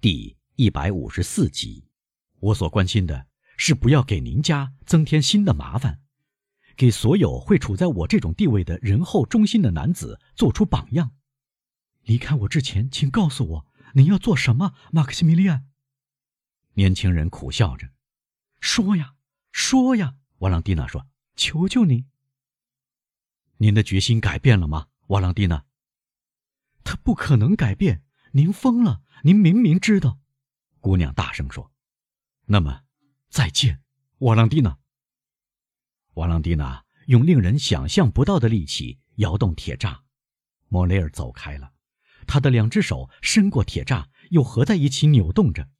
第一百五十四集。我所关心的是不要给您家增添新的麻烦，给所有会处在我这种地位的仁厚忠心的男子做出榜样。离开我之前，请告诉我您要做什么，马克西米利安。年轻人苦笑着，说呀，说呀。瓦朗蒂娜说：“求求您。”您的决心改变了吗，瓦朗蒂娜？他不可能改变。您疯了！您明明知道。姑娘大声说：“那么，再见，瓦朗蒂娜。”瓦朗蒂娜用令人想象不到的力气摇动铁栅，莫雷尔走开了。他的两只手伸过铁栅，又合在一起扭动着。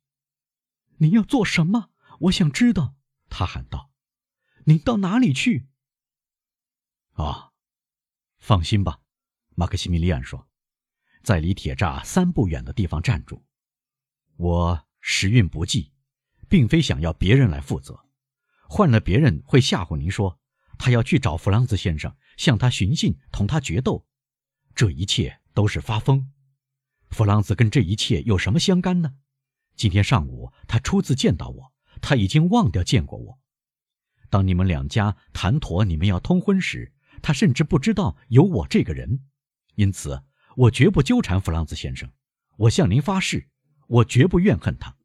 “您要做什么？我想知道。”他喊道。“您到哪里去？”啊。放心吧，马克西米利安说，在离铁栅三步远的地方站住。我时运不济，并非想要别人来负责。换了别人会吓唬您说，他要去找弗朗兹先生，向他寻衅，同他决斗。这一切都是发疯。弗朗兹跟这一切有什么相干呢？今天上午他初次见到我，他已经忘掉见过我。当你们两家谈妥你们要通婚时。他甚至不知道有我这个人，因此我绝不纠缠弗朗兹先生。我向您发誓，我绝不怨恨他。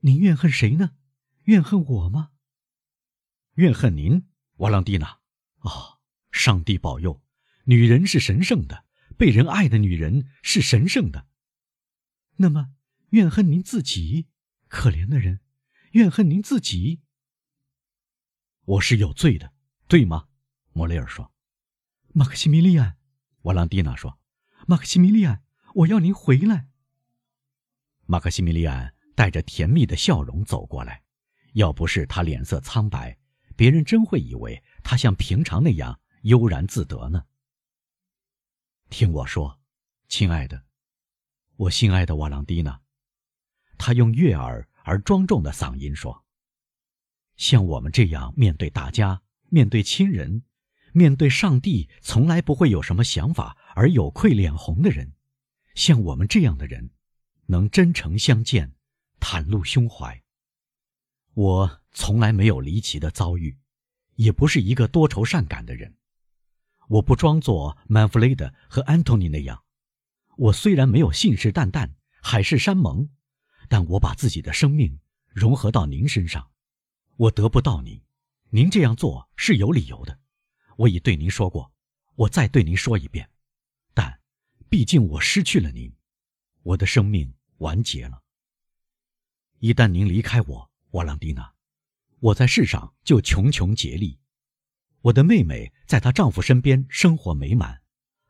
您怨恨谁呢？怨恨我吗？怨恨您，瓦朗蒂娜。哦，上帝保佑！女人是神圣的，被人爱的女人是神圣的。那么，怨恨您自己，可怜的人，怨恨您自己。我是有罪的，对吗？莫雷尔说：“马克西米利安。”瓦朗蒂娜说：“马克西米利安，我要您回来。”马克西米利安带着甜蜜的笑容走过来，要不是他脸色苍白，别人真会以为他像平常那样悠然自得呢。听我说，亲爱的，我心爱的瓦朗蒂娜，他用悦耳而庄重的嗓音说：“像我们这样面对大家，面对亲人。”面对上帝，从来不会有什么想法而有愧脸红的人，像我们这样的人，能真诚相见，袒露胸怀。我从来没有离奇的遭遇，也不是一个多愁善感的人。我不装作曼弗雷德和安东尼那样。我虽然没有信誓旦旦、海誓山盟，但我把自己的生命融合到您身上。我得不到您，您这样做是有理由的。我已对您说过，我再对您说一遍，毕竟我失去了您，我的生命完结了。一旦您离开我，瓦朗蒂娜，我在世上就穷穷竭力。我的妹妹在她丈夫身边生活美满，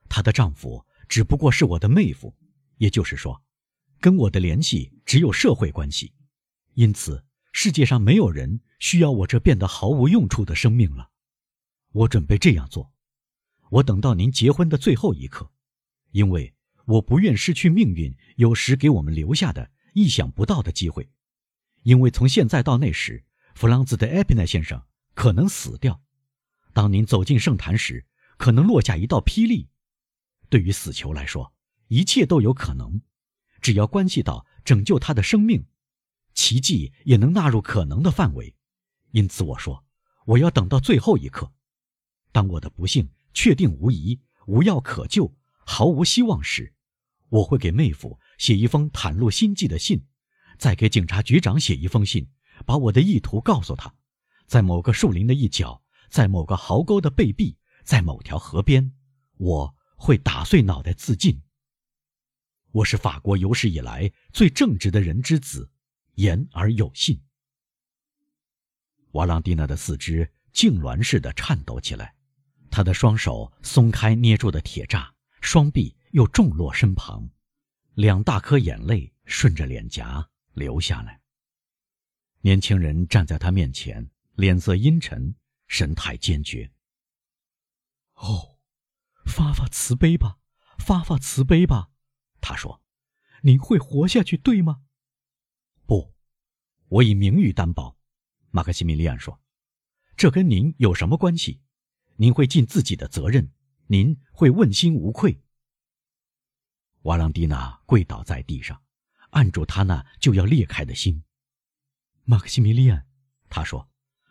她的丈夫只不过是我的妹夫，也就是说，跟我的联系只有社会关系，因此世界上没有人需要我这变得毫无用处的生命了。我准备这样做，我等到您结婚的最后一刻，因为我不愿失去命运有时给我们留下的意想不到的机会，因为从现在到那时，弗朗兹的埃皮奈先生可能死掉。当您走进圣坛时，可能落下一道霹雳。对于死囚来说，一切都有可能，只要关系到拯救他的生命，奇迹也能纳入可能的范围。因此，我说，我要等到最后一刻。当我的不幸确定无疑、无药可救、毫无希望时，我会给妹夫写一封袒露心迹的信，再给警察局长写一封信，把我的意图告诉他。在某个树林的一角，在某个壕沟的背壁，在某条河边，我会打碎脑袋自尽。我是法国有史以来最正直的人之子，言而有信。瓦朗蒂娜的四肢痉挛似的颤抖起来。她的双手松开捏住的铁栅，双臂又重落身旁，两大颗眼泪顺着脸颊流下来。年轻人站在他面前，脸色阴沉，神态坚决。哦，发发慈悲吧，发发慈悲吧，他说：“您会活下去，对吗？”不，我以名誉担保。”马克西米利安说，“这跟您有什么关系？”您会尽自己的责任，您会问心无愧。瓦朗蒂娜跪倒在地上，按住他那就要裂开的心。马克西米利安，他说：“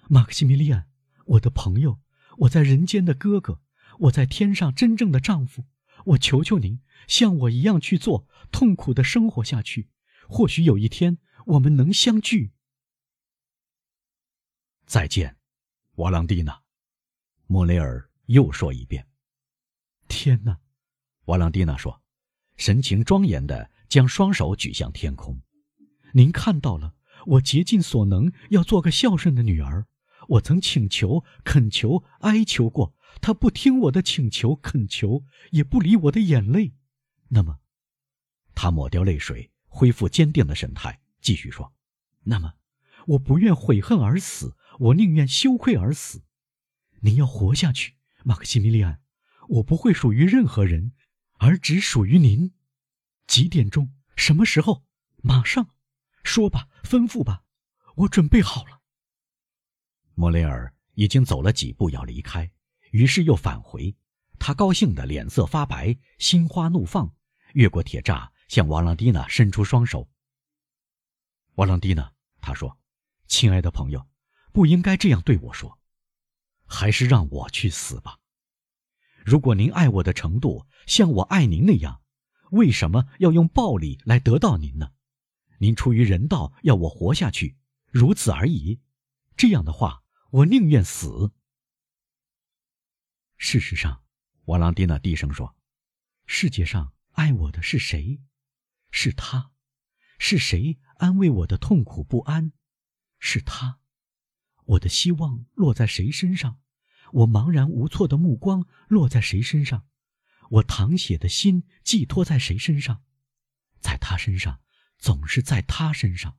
马克西米利安，我的朋友，我在人间的哥哥，我在天上真正的丈夫，我求求您，像我一样去做，痛苦的生活下去。或许有一天我们能相聚。”再见，瓦朗蒂娜。莫雷尔又说一遍：“天哪！”瓦朗蒂娜说，神情庄严的将双手举向天空。“您看到了。”我竭尽所能要做个孝顺的女儿，我曾请求、恳求、哀求过，她不听我的请求、恳求，也不理我的眼泪。那么，他抹掉泪水，恢复坚定的神态，继续说：“那么，我不愿悔恨而死，我宁愿羞愧而死。您要活下去，马克西米利安，我不会属于任何人，而只属于您。几点钟？什么时候？马上。”说吧，吩咐吧，我准备好了。莫雷尔已经走了几步要离开，于是又返回。他高兴的脸色发白，心花怒放，越过铁栅，向瓦朗蒂娜伸出双手。瓦朗蒂娜，他说：“亲爱的朋友，不应该这样对我说，还是让我去死吧。如果您爱我的程度像我爱您那样，为什么要用暴力来得到您呢？”您出于人道要我活下去，如此而已。这样的话，我宁愿死。事实上，瓦朗蒂娜低声说：“世界上爱我的是谁？是他。是谁安慰我的痛苦不安？是他。我的希望落在谁身上？我茫然无措的目光落在谁身上？我淌血的心寄托在谁身上？在他身上。”总是在他身上，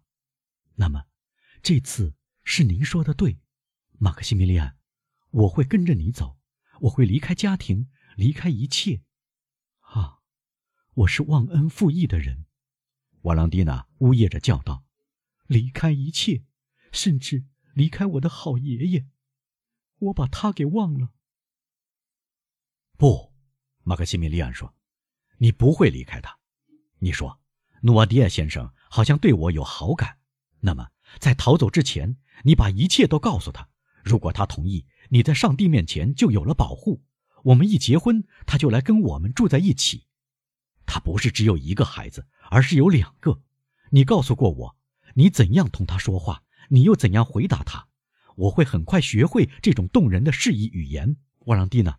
那么，这次是您说的对，马克西米利安，我会跟着你走，我会离开家庭，离开一切。啊，我是忘恩负义的人，瓦朗蒂娜呜咽着叫道：“离开一切，甚至离开我的好爷爷，我把他给忘了。”不，马克西米利安说：“你不会离开他。”你说。努瓦迪亚先生好像对我有好感，那么在逃走之前，你把一切都告诉他。如果他同意，你在上帝面前就有了保护。我们一结婚，他就来跟我们住在一起。他不是只有一个孩子，而是有两个。你告诉过我，你怎样同他说话，你又怎样回答他。我会很快学会这种动人的示意语言。瓦朗蒂娜，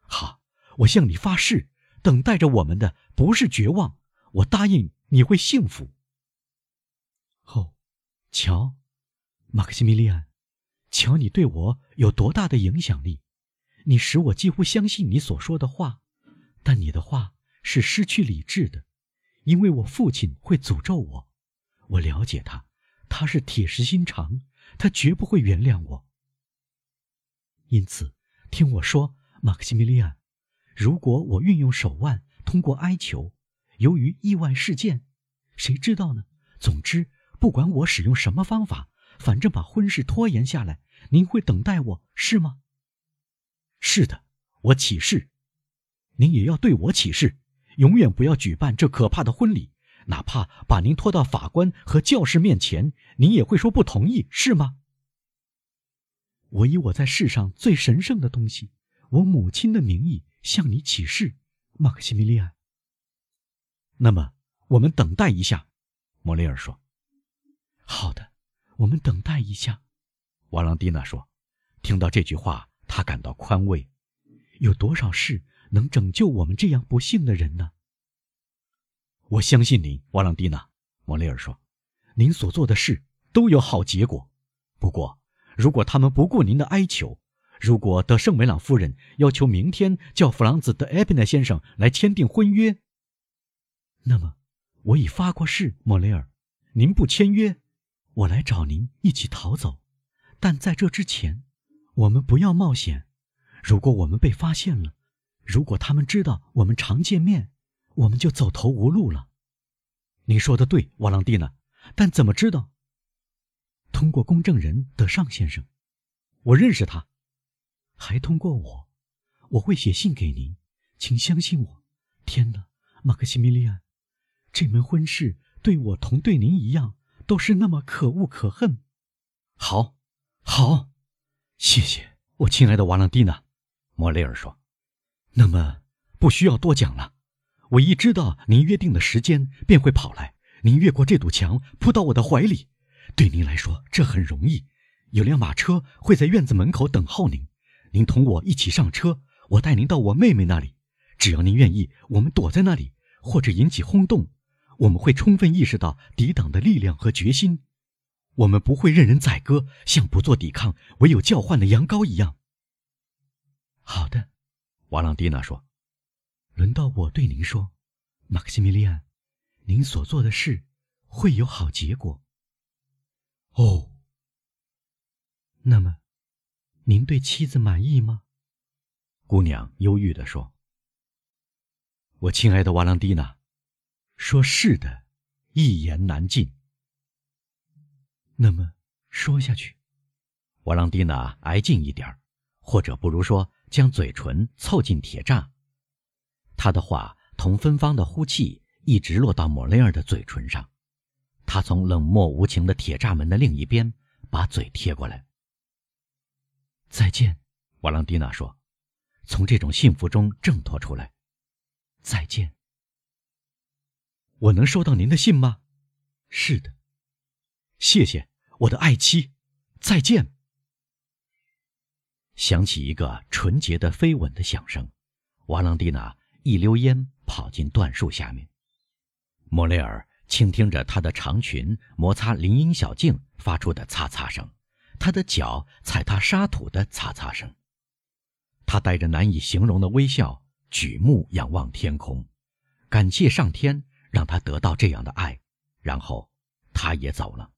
好，我向你发誓，等待着我们的不是绝望。我答应。你会幸福。哦，瞧，马克西米利安，瞧你对我有多大的影响力！你使我几乎相信你所说的话，但你的话是失去理智的，因为我父亲会诅咒我。我了解他，他是铁石心肠，他绝不会原谅我。因此，听我说，马克西米利安，如果我运用手腕，通过哀求。由于意外事件，谁知道呢？总之，不管我使用什么方法，反正把婚事拖延下来，您会等待我是吗？是的，我起誓，您也要对我起誓，永远不要举办这可怕的婚礼，哪怕把您拖到法官和教士面前，您也会说不同意，是吗？我以我在世上最神圣的东西——我母亲的名义向你起誓，马克西米利安。那么，我们等待一下，莫雷尔说。“好的，我们等待一下。”瓦朗蒂娜说。听到这句话，他感到宽慰。有多少事能拯救我们这样不幸的人呢？我相信您，瓦朗蒂娜。莫雷尔说：“您所做的事都有好结果。不过，如果他们不顾您的哀求，如果德圣梅朗夫人要求明天叫弗朗兹·德埃宾奈先生来签订婚约，”那么，我已发过誓，莫雷尔，您不签约，我来找您一起逃走。但在这之前，我们不要冒险。如果我们被发现了，如果他们知道我们常见面，我们就走投无路了。您说的对，瓦朗蒂娜，但怎么知道？通过公证人德尚先生，我认识他，还通过我，我会写信给您，请相信我。天哪，马克西米利安！这门婚事对我同对您一样，都是那么可恶可恨。好，好，谢谢我亲爱的瓦朗蒂娜。莫雷尔说：“那么不需要多讲了。我一知道您约定的时间，便会跑来。您越过这堵墙，扑到我的怀里。对您来说，这很容易。有辆马车会在院子门口等候您。您同我一起上车，我带您到我妹妹那里。只要您愿意，我们躲在那里，或者引起轰动。我们会充分意识到抵挡的力量和决心。我们不会任人宰割，像不做抵抗、唯有叫唤的羊羔一样。”好的，瓦朗蒂娜说：“轮到我对您说，马克西米利安，您所做的事会有好结果。”哦，那么，您对妻子满意吗？姑娘忧郁地说：“我亲爱的瓦朗蒂娜，说是的，一言难尽。”那么说下去，瓦朗蒂娜挨近一点儿，或者不如说。将嘴唇凑近铁栅，他的话同芬芳的呼气一直落到莫雷尔的嘴唇上。他从冷漠无情的铁栅门的另一边把嘴贴过来。再见，瓦朗蒂娜说：“从这种幸福中挣脱出来。”再见。我能收到您的信吗？是的。谢谢，我的爱妻。再见。响起一个纯洁的飞吻的响声，瓦朗蒂娜一溜烟跑进椴树下面。莫雷尔倾听着她的长裙摩擦林荫小径发出的擦擦声，她的脚踩踏沙土的擦擦声。他带着难以形容的微笑，举目仰望天空，感谢上天让他得到这样的爱，然后他也走了。